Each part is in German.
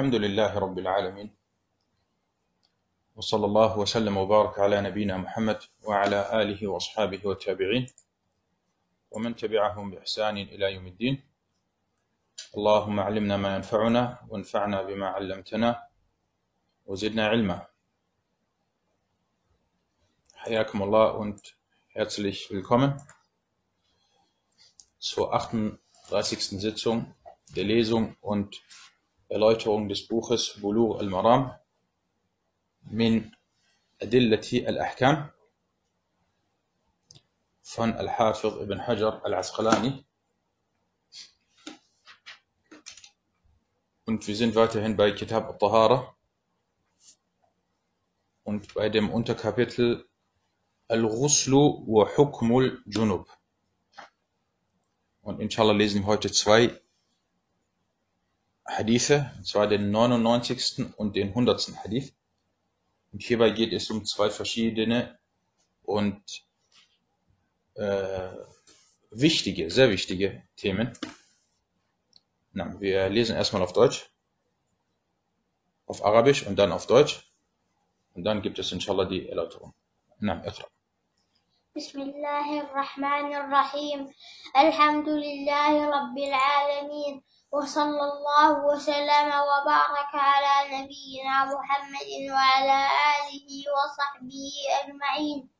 الحمد لله رب العالمين. وصلى الله وسلم وبارك على نبينا محمد وعلى آله وأصحابه والتابعين. ومن تبعهم بإحسان إلى يوم الدين. اللهم علمنا ما ينفعنا وانفعنا بما علمتنا وزدنا علما. حياكم الله und herzlich willkommen zur 38. Sitzung der Lesung und Erläuterung des Buches Bulugh al-Maram min Adillati al-Ahkam von Al-Hafiz ibn Hajar al-Asqalani. Und wir sind weiterhin bei Kitab al-Tahara und bei dem Unterkapitel Al-Ghuslu wa Hukmul Junub. Und inshallah lesen wir heute zwei Hadithe, und zwar den 99. und den 100. Hadith. Und hierbei geht es um zwei verschiedene und äh, wichtige, sehr wichtige Themen. Na, wir lesen erstmal auf Deutsch, auf Arabisch und dann auf Deutsch. Und dann gibt es inshallah die Erläuterung. Na, اقرأ. بسم الله الرحمن الرحيم الحمد لله رب العالمين وصلى الله وسلم وبارك على نبينا محمد وعلى آله وصحبه أجمعين.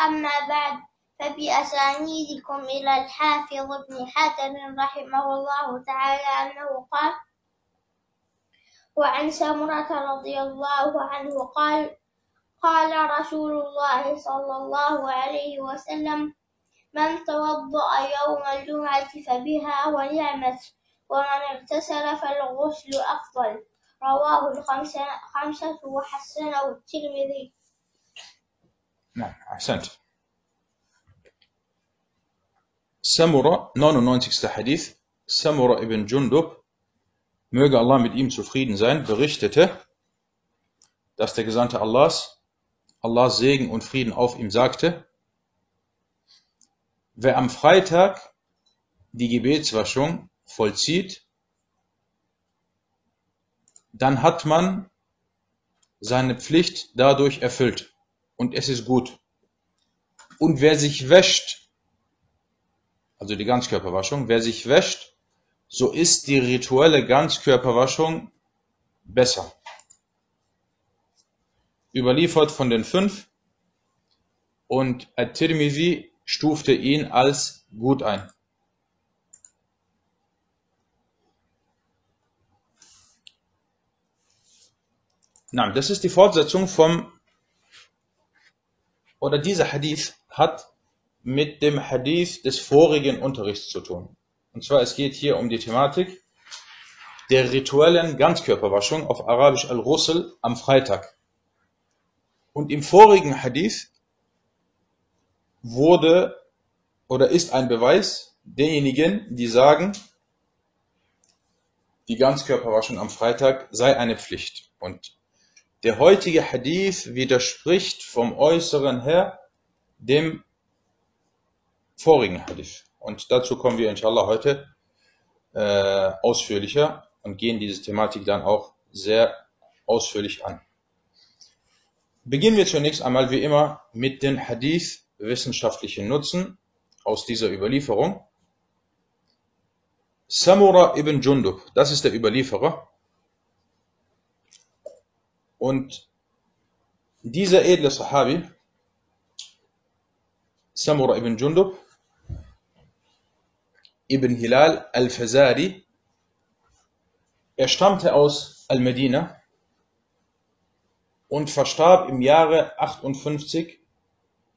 أما بعد فبأسانيدكم إلى الحافظ ابن حجر رحمه الله تعالى أنه قال وعن سمرة رضي الله عنه قال قال رسول الله صلى الله عليه وسلم من توضأ يوم الجمعة فبها ونعمت ومن اغتسل فالغسل أفضل رواه الخمسة خمسة وحسنه الترمذي نعم أحسنت Samura, 99. Hadith, Samura ibn Jundub, möge Allah mit ihm zufrieden sein, berichtete, dass der Gesandte Allahs, Allahs Segen und Frieden auf ihm sagte, wer am Freitag die Gebetswaschung vollzieht, dann hat man seine Pflicht dadurch erfüllt und es ist gut. Und wer sich wäscht, also die Ganzkörperwaschung, wer sich wäscht, so ist die rituelle Ganzkörperwaschung besser. Überliefert von den fünf und At-Tirmidhi stufte ihn als gut ein. Na, das ist die Fortsetzung vom, oder dieser Hadith hat mit dem Hadith des vorigen Unterrichts zu tun. Und zwar, es geht hier um die Thematik der rituellen Ganzkörperwaschung auf Arabisch Al-Ghusl am Freitag. Und im vorigen Hadith wurde oder ist ein Beweis derjenigen, die sagen, die Ganzkörperwaschung am Freitag sei eine Pflicht. Und der heutige Hadith widerspricht vom Äußeren her dem vorigen Hadith. Und dazu kommen wir inshallah heute äh, ausführlicher und gehen diese Thematik dann auch sehr ausführlich an. Beginnen wir zunächst einmal wie immer mit den Hadith wissenschaftlichen Nutzen aus dieser Überlieferung. Samura ibn Jundub, das ist der Überlieferer. Und dieser edle Sahabi, Samura ibn Jundub, ibn Hilal al-Fazari, er stammte aus Al-Medina und verstarb im Jahre 58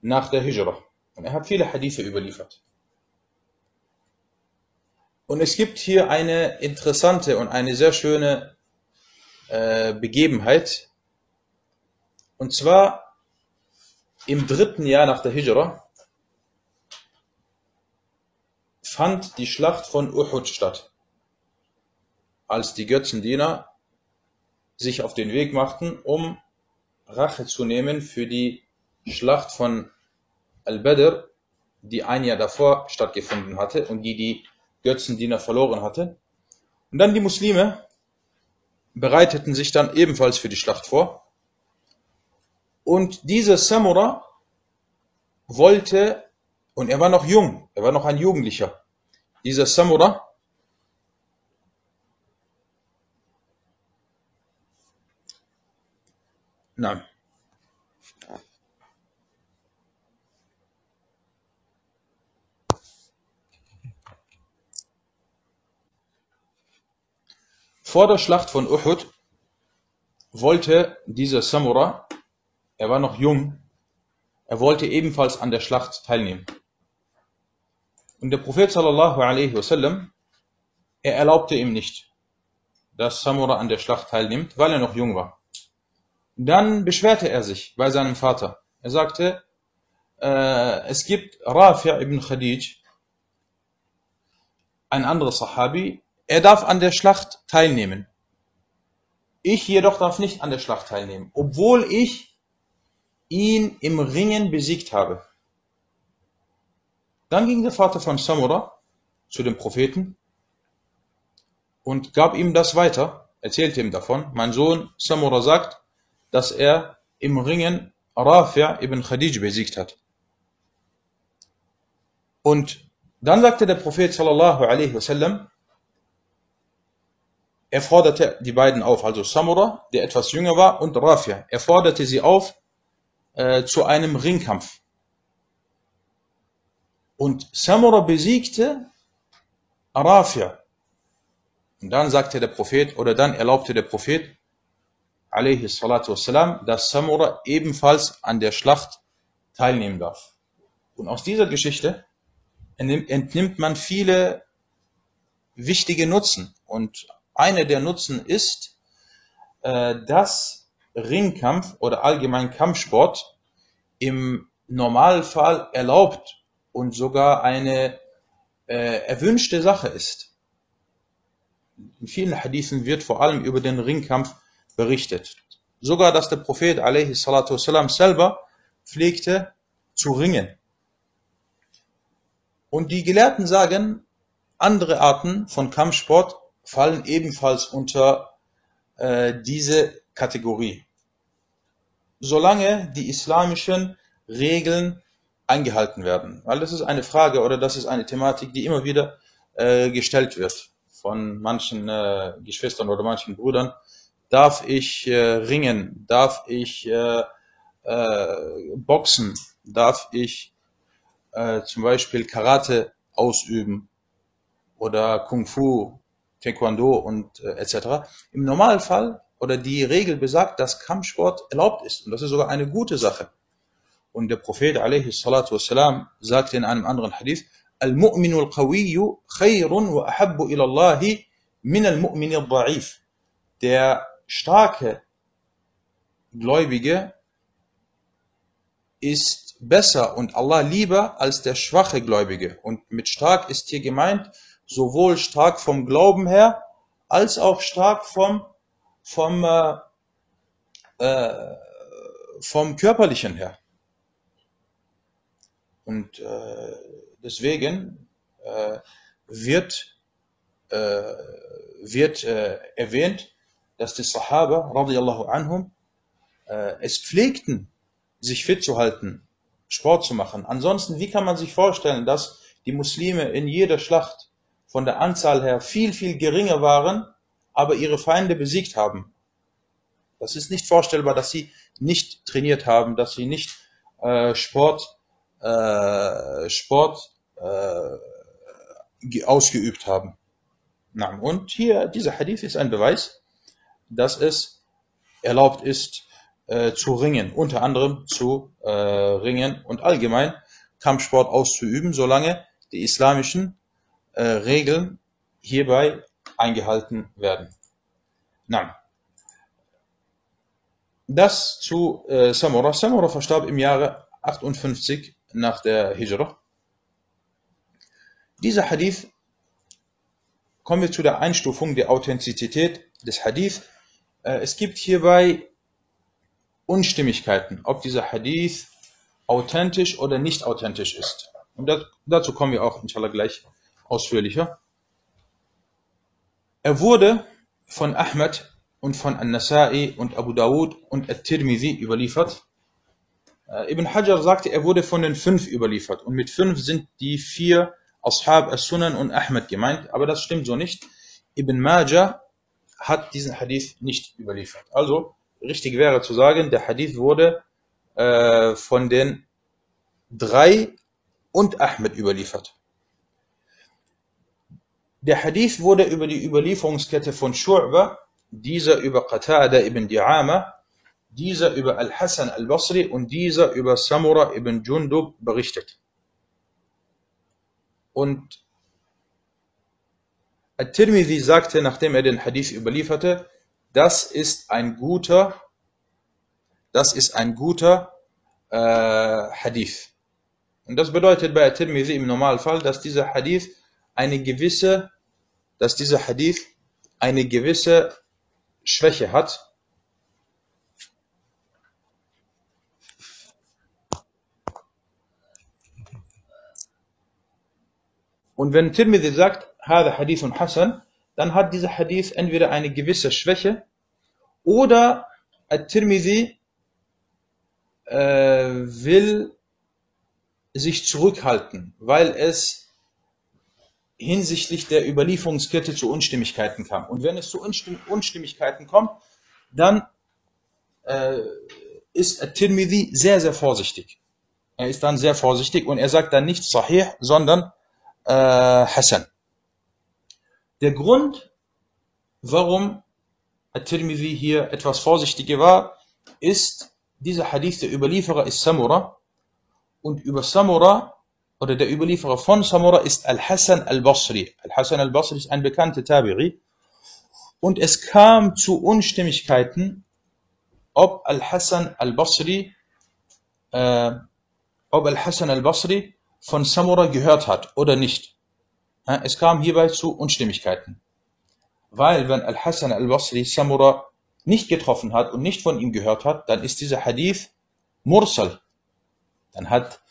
nach der Hijra. Und er hat viele Hadithe überliefert. Und es gibt hier eine interessante und eine sehr schöne äh, Begebenheit. Und zwar im dritten Jahr nach der Hijra fand die Schlacht von Uhud statt, als die Götzendiener sich auf den Weg machten, um Rache zu nehmen für die Schlacht von Al-Badr, die ein Jahr davor stattgefunden hatte und die die Götzendiener verloren hatte. Und dann die Muslime bereiteten sich dann ebenfalls für die Schlacht vor. Und dieser Samura wollte, und er war noch jung, er war noch ein Jugendlicher, dieser Samura Nein. Vor der Schlacht von Uhud wollte dieser Samura, er war noch jung, er wollte ebenfalls an der Schlacht teilnehmen. Und der Prophet sallallahu alaihi wasallam, er erlaubte ihm nicht, dass Samura an der Schlacht teilnimmt, weil er noch jung war. Dann beschwerte er sich bei seinem Vater. Er sagte, äh, es gibt Rafi' ibn Khadij, ein anderer Sahabi, er darf an der Schlacht teilnehmen. Ich jedoch darf nicht an der Schlacht teilnehmen, obwohl ich ihn im Ringen besiegt habe. Dann ging der Vater von Samura zu dem Propheten und gab ihm das weiter, erzählte ihm davon. Mein Sohn Samura sagt, dass er im Ringen Rafi' ibn Khadij besiegt hat. Und dann sagte der Prophet sallallahu alaihi wasallam, er forderte die beiden auf, also Samura, der etwas jünger war, und Rafi'. Er forderte sie auf äh, zu einem Ringkampf. Und Samura besiegte Rafi'. Und dann sagte der Prophet, oder dann erlaubte der Prophet, alaihi wassalam, dass Samura ebenfalls an der Schlacht teilnehmen darf. Und aus dieser Geschichte entnimmt man viele wichtige Nutzen. Und einer der Nutzen ist, äh, dass Ringkampf oder allgemein Kampfsport im Normalfall erlaubt und sogar eine äh, erwünschte Sache ist. In vielen Hadithen wird vor allem über den Ringkampf berichtet. Sogar, dass der Prophet والسلام, selber pflegte zu ringen. Und die Gelehrten sagen, andere Arten von Kampfsport fallen ebenfalls unter äh, diese Kategorie. Solange die islamischen Regeln eingehalten werden. Weil das ist eine Frage oder das ist eine Thematik, die immer wieder äh, gestellt wird von manchen äh, Geschwistern oder manchen Brüdern darf ich äh, ringen, darf ich äh, äh, boxen, darf ich äh, zum Beispiel Karate ausüben oder Kung Fu, Taekwondo und etc. Im Normalfall oder die Regel besagt, dass Kampfsport erlaubt ist und das ist sogar eine gute Sache. Und der Prophet wassalam sagte in einem anderen Hadith, Al-Mu'minu al-Qawiyyu khayrun wa ahabbu ila Allahi min al-Mu'mini al-Da'if. Der starke Gläubige ist besser und Allah lieber als der schwache Gläubige. Und mit stark ist hier gemeint, sowohl stark vom Glauben her, als auch stark vom, vom, äh, äh, vom körperlichen her. Und äh, deswegen äh, wird, äh, wird äh, erwähnt, dass die Sahaba radiallahu anhum es pflegten, sich fit zu halten, Sport zu machen. Ansonsten, wie kann man sich vorstellen, dass die Muslime in jeder Schlacht von der Anzahl her viel, viel geringer waren, aber ihre Feinde besiegt haben? Das ist nicht vorstellbar, dass sie nicht trainiert haben, dass sie nicht äh, Sport, äh, Sport äh, ausgeübt haben. Und hier, dieser Hadith ist ein Beweis, dass es erlaubt ist, äh, zu ringen, unter anderem zu äh, ringen und allgemein Kampfsport auszuüben, solange die islamischen äh, Regeln hierbei eingehalten werden. Das zu äh, Samura. Samura verstarb im Jahre 58 nach der Hijra. Dieser Hadith, kommen wir zu der Einstufung der Authentizität des Hadith. Äh, es gibt hierbei Unstimmigkeiten, ob dieser Hadith authentisch oder nicht authentisch ist. Und dazu kommen wir auch inshallah gleich ausführlicher. Er wurde von Ahmed und von An-Nasa'i und Abu Dawud und At-Tirmidhi überliefert. Äh, Ibn Hajar sagte, er wurde von den fünf überliefert. Und mit fünf sind die vier Ashab as-Sunan und Ahmed gemeint. Aber das stimmt so nicht. Ibn Majah hat diesen Hadith nicht überliefert. Also, richtig wäre zu sagen, der Hadith wurde äh, von den drei und Ahmed überliefert. Der Hadith wurde über die Überlieferungskette von Shu'ba, dieser über Qatada ibn Di'ama, dieser über Al-Hassan al-Basri und dieser über Samura ibn Jundub berichtet. Und At-Tirmidhi sagte, nachdem er den Hadith überlieferte, das ist ein guter, das ist ein guter äh, Hadith. Und das bedeutet bei At-Tirmidhi im Normalfall, dass dieser Hadith eine gewisse, dass dieser Hadith eine gewisse Schwäche hat. Und wenn Tirmidhi sagt, هذا Hadith Hassan, dann hat dieser Hadith entweder eine gewisse Schwäche oder At-Tirmidhi äh, will sich zurückhalten, weil es hinsichtlich der Überlieferungskette zu Unstimmigkeiten kam. Und wenn es zu Unstimmigkeiten kommt, dann äh, ist At-Tirmidhi sehr, sehr vorsichtig. Er ist dann sehr vorsichtig und er sagt dann nicht Sahih, sondern äh, Hassan. Der Grund, warum At-Tirmidhi hier etwas vorsichtiger war, ist, dieser Hadith, der Überlieferer ist Samura und über Samura oder der Überlieferer von Samura ist Al-Hassan al-Basri. Al-Hassan al-Basri ist ein bekannter Tabi'i. Und es kam zu Unstimmigkeiten, ob Al-Hassan al-Basri, äh, ob Al-Hassan al-Basri von Samura gehört hat oder nicht. Es kam hierbei zu Unstimmigkeiten. Weil wenn Al-Hassan al-Basri Samura nicht getroffen hat und nicht von ihm gehört hat, dann ist dieser Hadith Mursal. Dann hat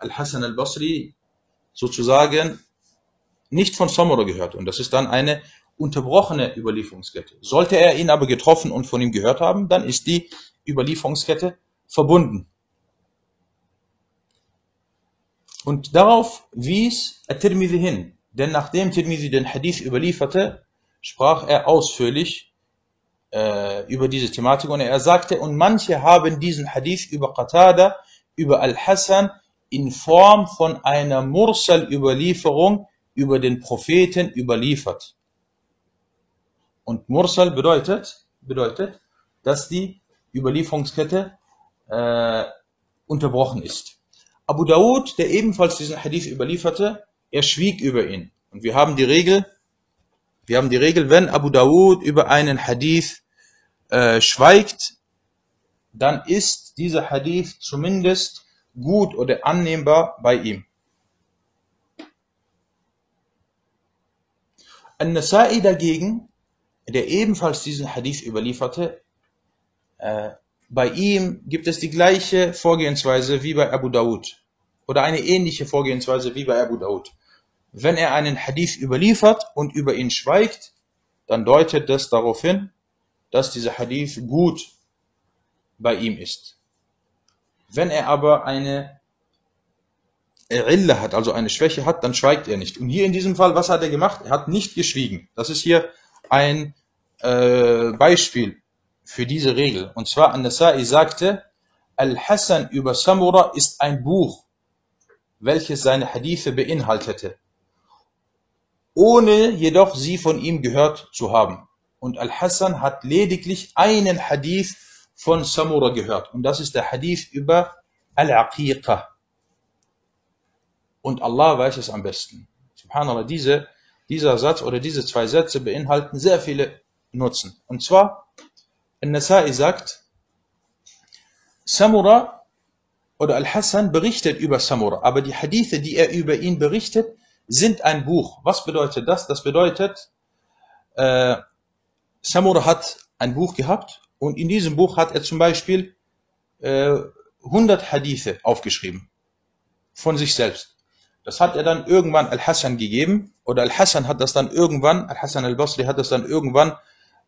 Al-Hassan al-Basri sozusagen nicht von Samura gehört. Und das ist dann eine unterbrochene Überlieferungskette. Sollte er ihn aber getroffen und von ihm gehört haben, dann ist die Überlieferungskette verbunden. Und darauf wies At-Tirmidhi hin. Denn nachdem Tirmidhi den Hadith überlieferte, sprach er ausführlich äh, über diese Thematik und er sagte, und manche haben diesen Hadith über Qatada, über Al-Hassan in Form von einer Mursal-Überlieferung über den Propheten überliefert. Und Mursal bedeutet, bedeutet, dass die Überlieferungskette äh, unterbrochen ist. Abu Dawud, der ebenfalls diesen Hadith überlieferte, er schwieg über ihn. Und wir haben die Regel, wir haben die Regel, wenn Abu Dawud über einen Hadith äh, schweigt, dann ist dieser Hadith zumindest gut oder annehmbar bei ihm. An-Nasa'i dagegen, der ebenfalls diesen Hadith überlieferte, äh, bei ihm gibt es die gleiche Vorgehensweise wie bei Abu Dawud oder eine ähnliche Vorgehensweise wie bei Abu Dawud. Wenn er einen Hadith überliefert und über ihn schweigt, dann deutet das darauf hin, dass dieser Hadith gut bei ihm ist. Wenn er aber eine Rille hat, also eine Schwäche hat, dann schweigt er nicht. Und hier in diesem Fall, was hat er gemacht? Er hat nicht geschwiegen. Das ist hier ein äh, Beispiel für diese Regel. Und zwar An-Nasai sagte, Al-Hassan über Samura ist ein Buch, welches seine Hadithe beinhaltete, ohne jedoch sie von ihm gehört zu haben. Und Al-Hassan hat lediglich einen Hadith von Samura gehört. Und das ist der Hadith über Al-Aqiqah. Und Allah weiß es am besten. Subhanallah, diese, dieser Satz oder diese zwei Sätze beinhalten sehr viele Nutzen. Und zwar, Al-Nasai sagt, Samura oder Al-Hassan berichtet über Samura, aber die Hadithe, die er über ihn berichtet, sind ein Buch. Was bedeutet das? Das bedeutet, äh, Samura hat ein Buch gehabt und in diesem Buch hat er zum Beispiel äh, 100 Hadithe aufgeschrieben von sich selbst. Das hat er dann irgendwann Al-Hassan gegeben oder Al-Hassan hat das dann irgendwann, Al-Hassan al-Basri hat das dann irgendwann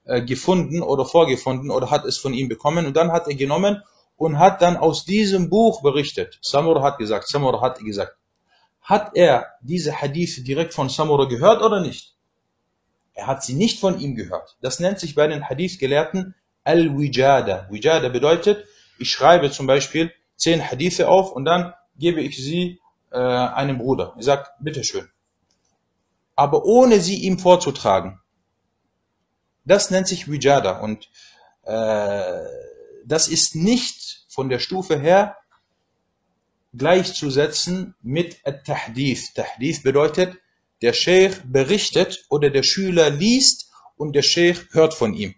äh, gefunden oder vorgefunden oder hat es von ihm bekommen und dann hat er genommen und hat dann aus diesem Buch berichtet. Samura hat gesagt, Samura hat gesagt. Hat er diese Hadith direkt von Samura gehört oder nicht? Er hat sie nicht von ihm gehört. Das nennt sich bei den Hadith-Gelehrten Al-Wijada. Wijada bedeutet, ich schreibe zum Beispiel zehn Hadithe auf und dann gebe ich sie äh, einem Bruder. Ich sage, bitteschön. Aber ohne sie ihm vorzutragen. Das nennt sich Wijada und äh, das ist nicht von der Stufe her gleichzusetzen mit At-Tahdith. Tahdith bedeutet, der Sheikh berichtet oder der Schüler liest und der Sheikh hört von ihm.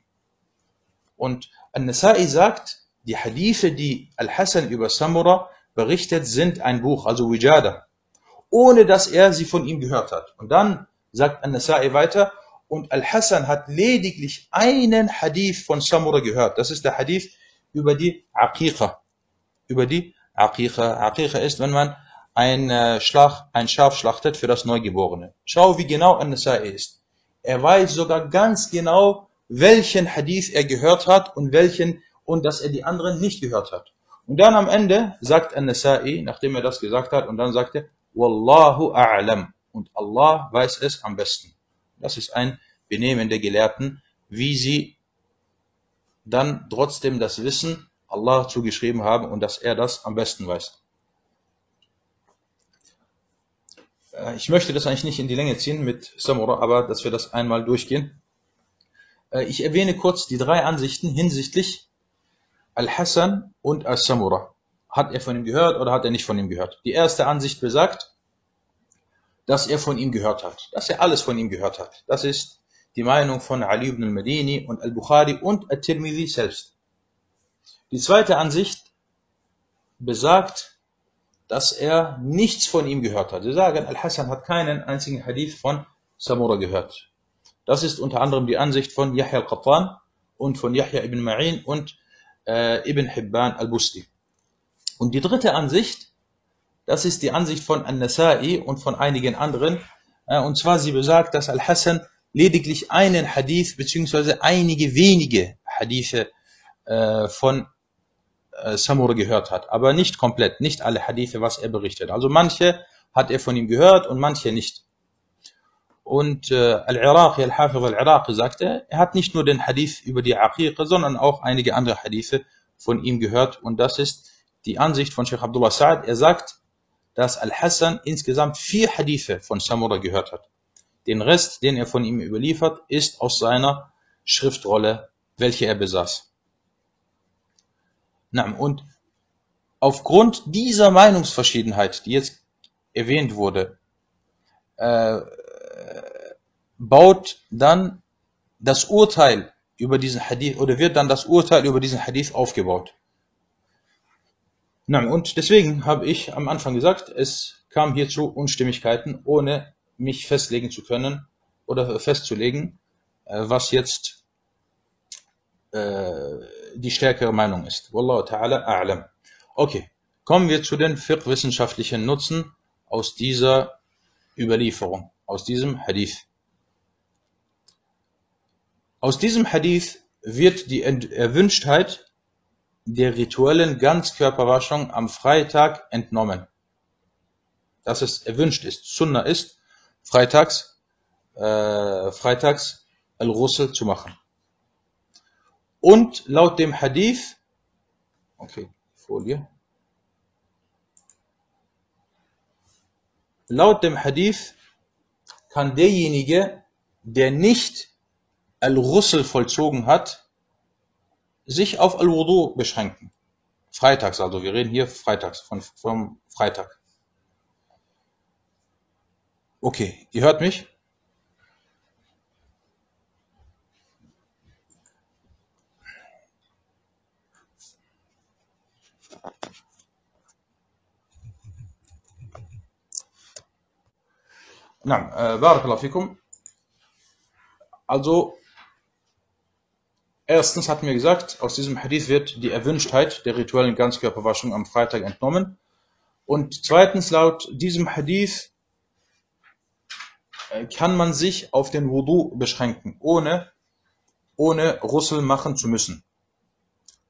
Und An-Nasa'i sagt, die Hadithe, die Al-Hassan über Samura berichtet, sind ein Buch, also Wijada, ohne dass er sie von ihm gehört hat. Und dann sagt An-Nasa'i weiter, und Al-Hassan hat lediglich einen Hadith von Samura gehört. Das ist der Hadith über die Aqiqa. Über die Aqiqa. Aqiqa ist, wenn man ein, äh, Schlag, ein Schaf schlachtet für das Neugeborene. Schau, wie genau An-Nasa'i ist. Er weiß sogar ganz genau, welchen Hadith er gehört hat und welchen und dass er die anderen nicht gehört hat. Und dann am Ende sagt An-Nasa'i, nachdem er das gesagt hat, und dann sagt er, Wallahu a'lam. Und Allah weiß es am besten. Das ist ein Benehmen der Gelehrten, wie sie dann trotzdem das Wissen Allah zugeschrieben haben und dass er das am besten weiß. Äh, ich möchte das eigentlich nicht in die Länge ziehen mit Samura, aber dass wir das einmal durchgehen. Äh, ich erwähne kurz die drei Ansichten hinsichtlich Al-Hassan und Al-Samura. Hat er von ihm gehört oder hat er nicht von ihm gehört? Die erste Ansicht besagt, dass er von ihm gehört hat, dass er alles von ihm gehört hat. Das ist die Meinung von Ali ibn al-Madini und al-Bukhari und al-Tirmidhi selbst. Die zweite Ansicht besagt, dass er nichts von ihm gehört hat. Sie sagen, Al-Hassan hat keinen einzigen Hadith von Samura gehört. Das ist unter anderem die Ansicht von Yahya al-Qattan und von Yahya ibn Ma'in und äh, Ibn Hibban al-Busti. Und die dritte Ansicht, das ist die Ansicht von An-Nasa'i und von einigen anderen, äh, und zwar sie besagt, dass Al-Hassan lediglich einen Hadith beziehungsweise einige wenige Hadithe äh, von äh, Samura gehört hat, aber nicht komplett, nicht alle Hadithe, was er berichtet. Also manche hat er von ihm gehört und manche nicht. Und äh, Al-Iraqi, Al-Hafiz Al-Iraqi sagte, er hat nicht nur den Hadith über die Aqiqa, sondern auch einige andere Hadithe von ihm gehört. Und das ist die Ansicht von Sheikh Abdullah Sa'ad. Er sagt, dass Al-Hassan insgesamt vier Hadithe von Samura gehört hat. Den Rest, den er von ihm überliefert, ist aus seiner Schriftrolle, welche er besaß. Und aufgrund dieser Meinungsverschiedenheit, die jetzt erwähnt wurde, äh, baut dann das Urteil über diesen Hadith oder wird dann das Urteil über diesen Hadith aufgebaut. Und deswegen habe ich am Anfang gesagt, es kam hier zu Unstimmigkeiten, ohne mich festlegen zu können oder festzulegen, äh, was jetzt äh, die stärkere Meinung ist. Wallahu ta'ala a'lam. Okay, kommen wir zu den fiqh-wissenschaftlichen Nutzen aus dieser Überlieferung, aus diesem Hadith. Aus diesem Hadith wird die Erwünschtheit der rituellen Ganzkörperwaschung am Freitag entnommen. Dass es erwünscht ist, Sunna ist, freitags, äh, freitags Al-Ghusl zu machen. Und laut dem Hadith, okay, Folie. Laut dem Hadith kann derjenige, der nicht al-Ghusl vollzogen hat, sich auf al-Wudu beschränken. Freitags also, wir reden hier freitags, von, vom Freitag. Okay, ihr hört mich? Nein, äh, Barakallahu. Also, Erstens hatten wir gesagt, aus diesem Hadith wird die Erwünschtheit der rituellen Ganzkörperwaschung am Freitag entnommen. Und zweitens, laut diesem Hadith äh, kann man sich auf den Wudu beschränken, ohne, ohne Russel machen zu müssen.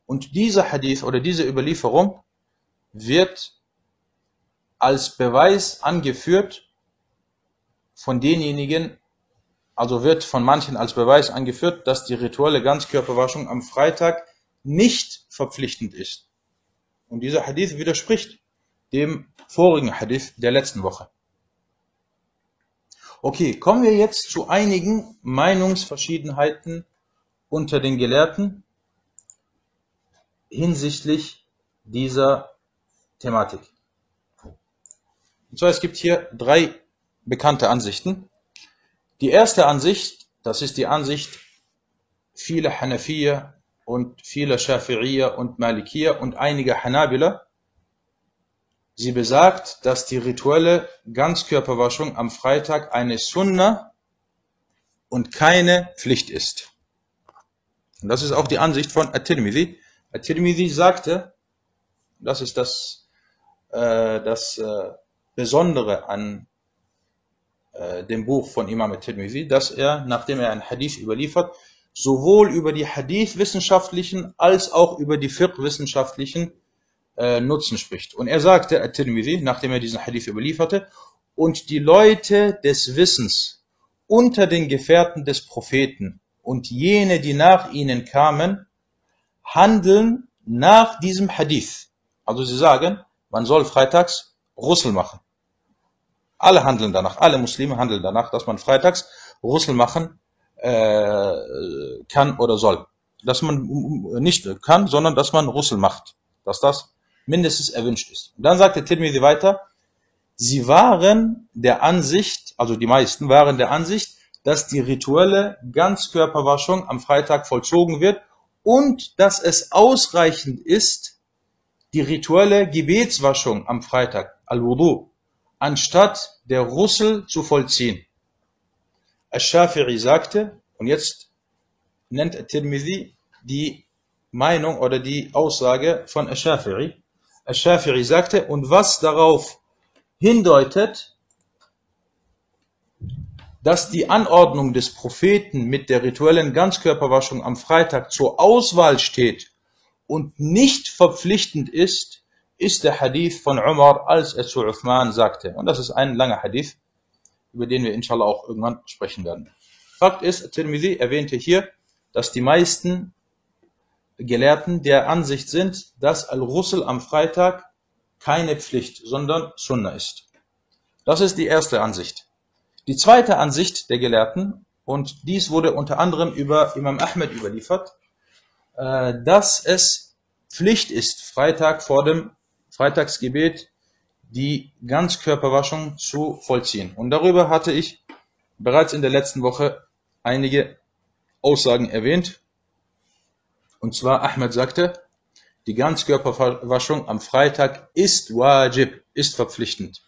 Und dieser Hadith oder diese Überlieferung wird als Beweis angeführt von denjenigen, also wird von manchen als Beweis angeführt, dass die rituelle Ganzkörperwaschung am Freitag nicht verpflichtend ist. Und dieser Hadith widerspricht dem vorigen Hadith der letzten Woche. Okay, kommen wir jetzt zu einigen Meinungsverschiedenheiten unter den Gelehrten hinsichtlich dieser Thematik. Und zwar, es gibt hier drei bekannte Ansichten. Die erste Ansicht, das ist die Ansicht vieler Hanafiya und vieler Shafi'iyya und Malikiyya und einiger Hanabila. Sie besagt, dass die rituelle Ganzkörperwaschung am Freitag eine Sunna und keine Pflicht ist. Und das ist auch die Ansicht von At-Tirmidhi. At-Tirmidhi sagte, das ist das, äh, das äh, Besondere an äh, dem Buch von Imam At-Tirmidhi, dass er, nachdem er ein Hadith überliefert, sowohl über die Hadith-wissenschaftlichen als auch über die Fiqh-wissenschaftlichen äh, Nutzen spricht. Und er sagte, At-Tirmidhi, nachdem er diesen Hadith überlieferte, und die Leute des Wissens unter den Gefährten des Propheten und jene, die nach ihnen kamen, handeln nach diesem Hadith. Also sie sagen, man soll freitags Russel machen. Alle handeln danach, alle Muslime handeln danach, dass man freitags Russel machen äh, kann oder soll. Dass man nicht kann, sondern dass man Russel macht. Dass das mindestens erwünscht ist. Und dann sagte Tirmidhi weiter, sie waren der Ansicht, also die meisten waren der Ansicht, dass die rituelle Ganzkörperwaschung am Freitag vollzogen wird und dass es ausreichend ist, die rituelle Gebetswaschung am Freitag, Al-Wudu, anstatt der Russel zu vollziehen. Al-Shafi'i sagte, und jetzt nennt Tirmidhi die Meinung oder die Aussage von Al-Shafi'i. Al-Shafi'i sagte, und was darauf hindeutet, dass die Anordnung des Propheten mit der rituellen Ganzkörperwaschung am Freitag zur Auswahl steht und nicht verpflichtend ist, ist der Hadith von Umar, als er zu Uthman sagte. Und das ist ein langer Hadith, über den wir inshallah auch irgendwann sprechen werden. Fakt ist, Tirmidhi erwähnte hier, dass die meisten Gelehrten der Ansicht sind, dass Al-Ghusl am Freitag keine Pflicht, sondern Sunna ist. Das ist die erste Ansicht. Die zweite Ansicht der Gelehrten, und dies wurde unter anderem über Imam Ahmed überliefert, äh, dass es Pflicht ist, Freitag vor dem Freitagsgebet die Ganzkörperwaschung zu vollziehen. Und darüber hatte ich bereits in der letzten Woche einige Aussagen erwähnt. Und zwar Ahmed sagte, die Ganzkörperwaschung am Freitag ist wajib, ist verpflichtend.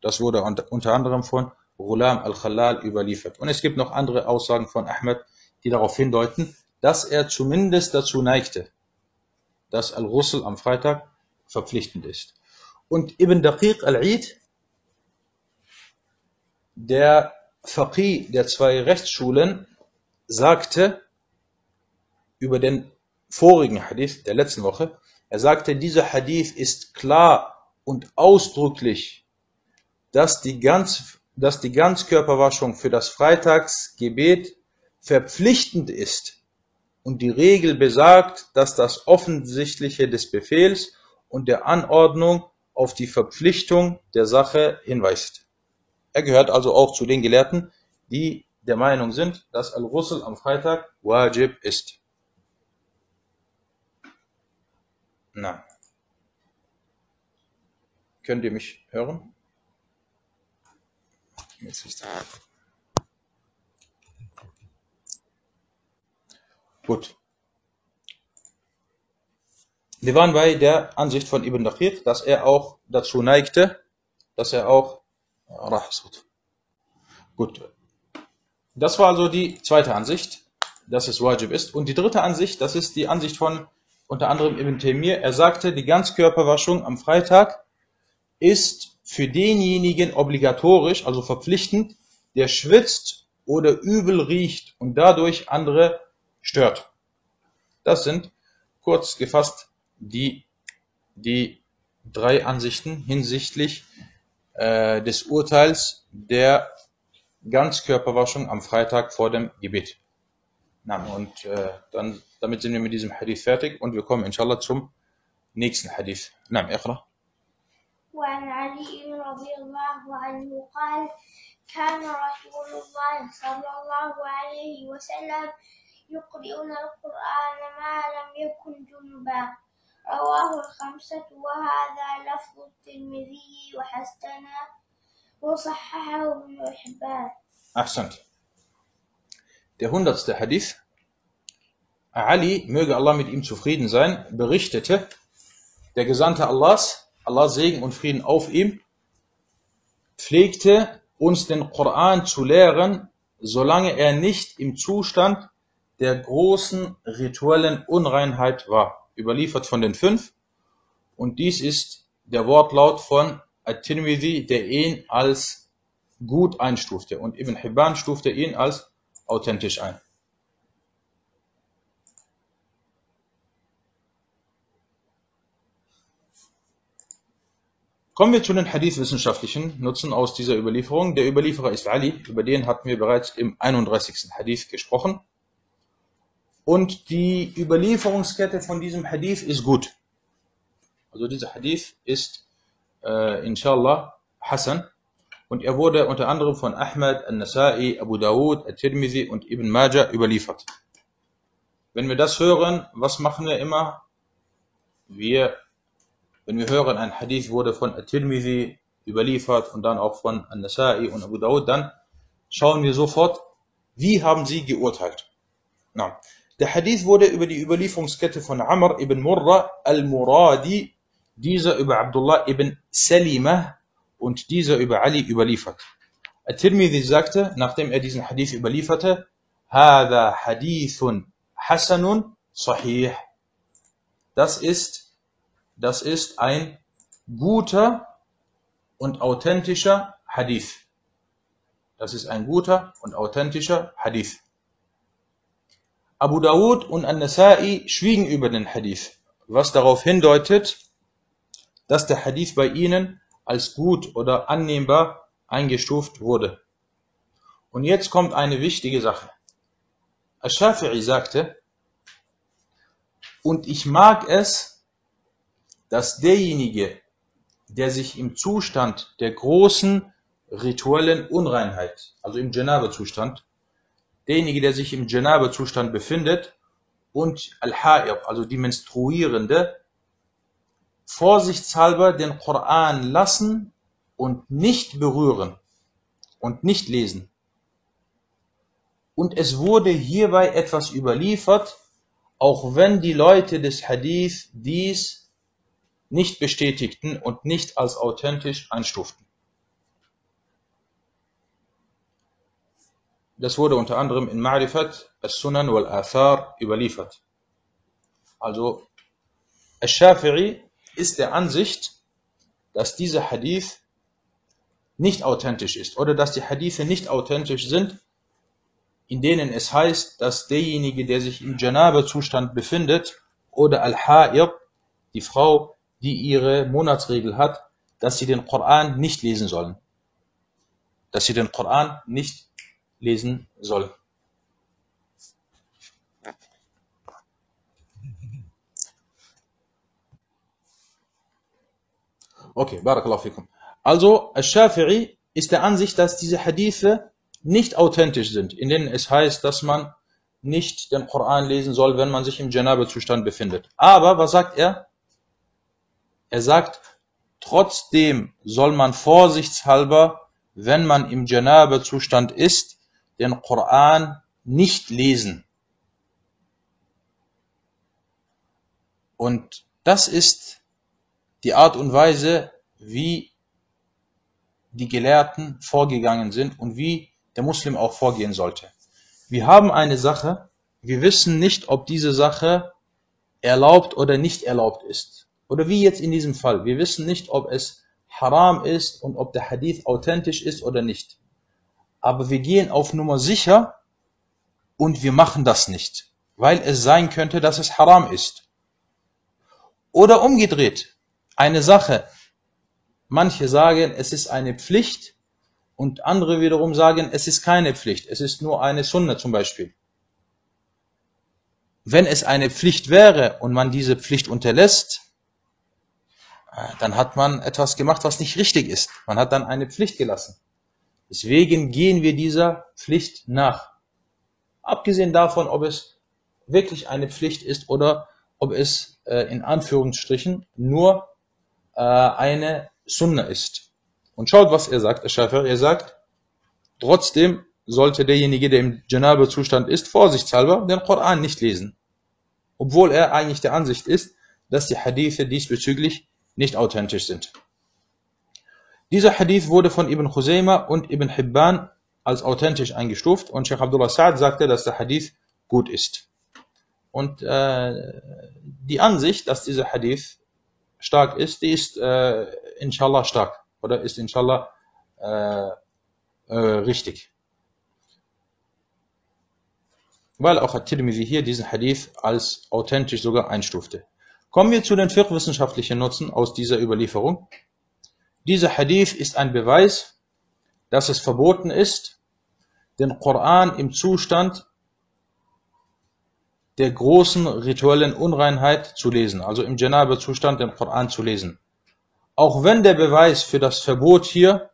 Das wurde unter anderem von Ghulam al-Khalal überliefert. Und es gibt noch andere Aussagen von Ahmed, die darauf hindeuten, dass er zumindest dazu neigte, dass Al-Ghusl am Freitag verpflichtend ist. Und Ibn Daqiq al-Eid, der Faqih der zwei Rechtsschulen, sagte über den vorigen Hadith der letzten Woche, er sagte, dieser Hadith ist klar und ausdrücklich, dass die, ganz, dass die Ganzkörperwaschung für das Freitagsgebet verpflichtend ist und die Regel besagt, dass das Offensichtliche des Befehls und der Anordnung auf die Verpflichtung der Sache hinweist. Er gehört also auch zu den Gelehrten, die der Meinung sind, dass Al-Ghusl am Freitag wajib ist. Na. Könnt ihr mich hören? Gut. Wir waren bei der Ansicht von Ibn Daqiq, dass er auch dazu neigte, dass er auch Gut. Das war also die zweite Ansicht, dass es Wajib ist. Und die dritte Ansicht, das ist die Ansicht von unter anderem Ibn Taymiyyah. Er sagte, die Ganzkörperwaschung am Freitag ist für denjenigen obligatorisch, also verpflichtend, der schwitzt oder übel riecht und dadurch andere stört. Das sind kurz gefasst die, die drei Ansichten hinsichtlich äh, des Urteils der Ganzkörperwaschung am Freitag vor dem Gebet. Na, und äh, dann, damit sind wir mit diesem Hadith fertig und wir kommen inshallah zum nächsten Hadith. Na, اقرأ. وعن علي رضي الله عنه قال كان رسول الله صلى الله عليه وسلم يقرئنا القرآن ما لم يكن جنبا رواه الخمسة وهذا لفظ الترمذي وحسنه وصححه ابن حبان Ahsant. Der hundertste Hadith. Ali, möge Allah mit ihm zufrieden sein, berichtete, der Gesandte Allahs, Allah Segen und Frieden auf ihm, pflegte uns den Koran zu lehren, solange er nicht im Zustand der großen rituellen Unreinheit war. Überliefert von den fünf. Und dies ist der Wortlaut von At-Tirmidhi, der ihn als gut einstufte und Ibn Hibban stufte ihn als authentisch ein. Kommen wir zu den Hadith-wissenschaftlichen Nutzen aus dieser Überlieferung. Der Überlieferer ist Ali, über den hatten wir bereits im 31. Hadith gesprochen. Und die Überlieferungskette von diesem Hadith ist gut. Also dieser Hadith ist äh, inshallah Hassan. Und er wurde unter anderem von Ahmad, An-Nasa'i, Abu Dawud, At-Tirmidhi und Ibn Majah überliefert. Wenn wir das hören, was machen wir immer? Wir, wenn wir hören, ein Hadith wurde von At-Tirmidhi überliefert und dann auch von An-Nasa'i und Abu Dawud, dann schauen wir sofort, wie haben sie geurteilt. Na, der Hadith wurde über die Überlieferungskette von Amr ibn Murra al-Muradi, dieser über Abdullah ibn Salimah und dieser über Ali überliefert. At-Tirmidhi sagte, nachdem er diesen Hadith überlieferte, هذا حديث حسن صحيح. Das ist, das ist ein guter und authentischer Hadith. Das ist ein guter und authentischer Hadith. Abu Dawud und An-Nasa'i schwiegen über den Hadith, was darauf hindeutet, dass der Hadith bei ihnen als gut oder annehmbar eingestuft wurde. Und jetzt kommt eine wichtige Sache. Al-Shafi'i sagte, und ich mag es, dass derjenige, der sich im Zustand der großen rituellen Unreinheit, also im Janaba-Zustand, derjenige, der sich im Janaba-Zustand befindet und Al-Ha'ir, also die Menstruierende, vorsichtshalber den Koran lassen und nicht berühren und nicht lesen. Und es wurde hierbei etwas überliefert, auch wenn die Leute des Hadith dies nicht bestätigten und nicht als authentisch einstuften. Das wurde unter anderem in Ma'rifat al-Sunan wal-Athar überliefert. Also, Al-Shafi'i ist der Ansicht, dass dieser Hadith nicht authentisch ist oder dass die Hadithe nicht authentisch sind, in denen es heißt, dass derjenige, der sich im Janaba-Zustand befindet oder Al-Ha'ir, die Frau, die ihre Monatsregel hat, dass sie den Koran nicht lesen sollen. Dass sie den Koran nicht lesen sollen. Okay, Barakallahu fikum. Also, Al-Shafi'i ist der Ansicht, dass diese Hadithe nicht authentisch sind, in denen es heißt, dass man nicht den Koran lesen soll, wenn man sich im Janaba-Zustand befindet. Aber, was sagt er? Er sagt, trotzdem soll man vorsichtshalber, wenn man im Janaba-Zustand ist, den Koran nicht lesen. Und das ist die Art und Weise, wie die Gelehrten vorgegangen sind und wie der Muslim auch vorgehen sollte. Wir haben eine Sache, wir wissen nicht, ob diese Sache erlaubt oder nicht erlaubt ist. Oder wie jetzt in diesem Fall. Wir wissen nicht, ob es haram ist und ob der Hadith authentisch ist oder nicht. Aber wir gehen auf Nummer sicher und wir machen das nicht, weil es sein könnte, dass es haram ist. Oder umgedreht, eine Sache, manche sagen, es ist eine Pflicht und andere wiederum sagen, es ist keine Pflicht, es ist nur eine Sunna zum Beispiel. Wenn es eine Pflicht wäre und man diese Pflicht unterlässt, äh, dann hat man etwas gemacht, was nicht richtig ist. Man hat dann eine Pflicht gelassen. Deswegen gehen wir dieser Pflicht nach. Abgesehen davon, ob es wirklich eine Pflicht ist oder ob es äh, in Anführungsstrichen nur äh, eine Sunna ist. Und schaut, was er sagt, Schafir. Er sagt, trotzdem sollte derjenige, der im Janaba-Zustand ist, vorsichtshalber den Koran nicht lesen. Obwohl er eigentlich der Ansicht ist, dass die Hadithe diesbezüglich nicht authentisch sind. Dieser Hadith wurde von Ibn Khuzaima und Ibn Hibban als authentisch eingestuft und Sheikh Abdullah Sa'ad sagte, dass der Hadith gut ist. Und äh, die Ansicht, dass dieser Hadith stark ist, die ist äh, inshallah stark oder ist inshallah äh, äh, richtig. Weil auch At-Tirmidhi hier diesen Hadith als authentisch sogar einstufte. Kommen wir zu den fiqh-wissenschaftlichen Nutzen aus dieser Überlieferung. Dieser Hadith ist ein Beweis, dass es verboten ist, den Koran im Zustand der großen rituellen Unreinheit zu lesen, also im Janaba-Zustand den Koran zu lesen. Auch wenn der Beweis für das Verbot hier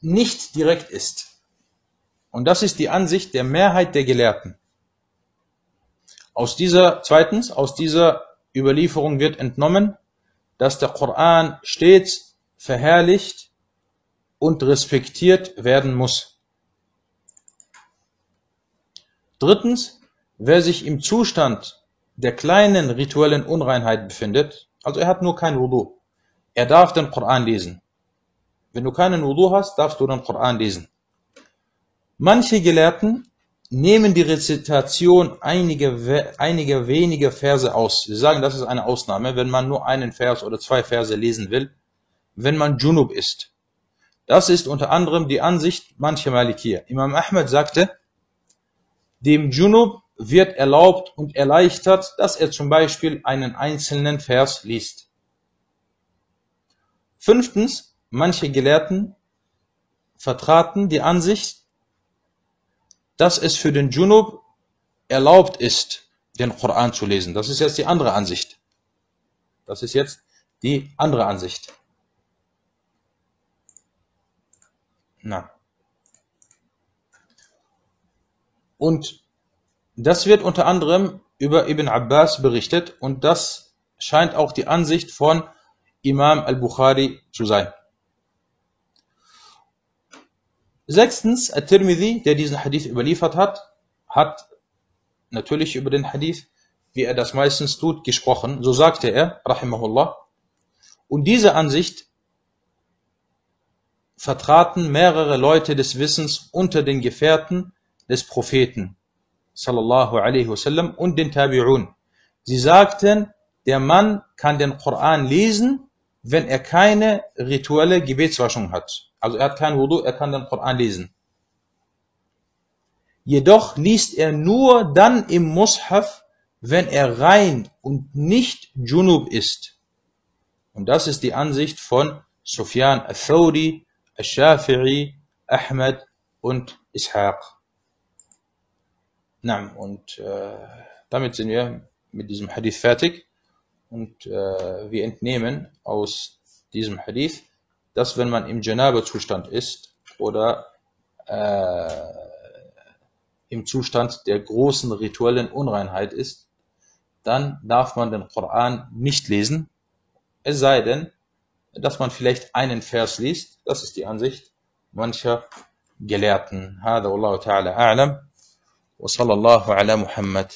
nicht direkt ist. Und das ist die Ansicht der Mehrheit der Gelehrten. Aus dieser, zweitens, aus dieser Überlieferung wird entnommen, dass der Koran stets verherrlicht und respektiert werden muss. Drittens, wer sich im Zustand der kleinen rituellen Unreinheit befindet, also er hat nur kein Wudu, er darf den Koran lesen. Wenn du keinen Wudu hast, darfst du den Koran lesen. Manche Gelehrten nehmen die Rezitation einiger, einiger weniger Verse aus. Sie sagen, das ist eine Ausnahme, wenn man nur einen Vers oder zwei Verse lesen will, wenn man Junub ist. Das ist unter anderem die Ansicht mancher Malikier. Imam Ahmed sagte, dem Junub wird erlaubt und erleichtert, dass er zum Beispiel einen einzelnen Vers liest. Fünftens, manche Gelehrten vertraten die Ansicht, dass es für den Junub erlaubt ist, den Koran zu lesen. Das ist jetzt die andere Ansicht. Das ist jetzt die andere Ansicht. Na. Und das wird unter anderem über Ibn Abbas berichtet und das scheint auch die Ansicht von Imam al-Bukhari zu sein. Sechstens, At-Tirmidhi, der diesen Hadith überliefert hat, hat natürlich über den Hadith, wie er das meistens tut, gesprochen. So sagte er, rahimahullah. Und diese Ansicht vertraten mehrere Leute des Wissens unter den Gefährten des Propheten, sallallahu alaihi wasallam, und den Tabi'un. Sie sagten, der Mann kann den Koran lesen, wenn er keine rituelle Gebetswaschung hat. Also er hat kein Wudu, er kann den Koran lesen. Jedoch liest er nur dann im Mushaf, wenn er rein und nicht Junub ist. Und das ist die Ansicht von Sufyan al-Thawri, al-Shafi'i, Ahmed und Ishaq. Na, und äh, damit sind wir mit diesem Hadith fertig. Und äh, wir entnehmen aus diesem Hadith, dass wenn man im Janaba-Zustand ist oder äh, im Zustand der großen rituellen Unreinheit ist, dann darf man den Koran nicht lesen, es sei denn, dass man vielleicht einen Vers liest, das ist die Ansicht mancher Gelehrten. هذا والله تعالى أعلم وصلى الله على محمد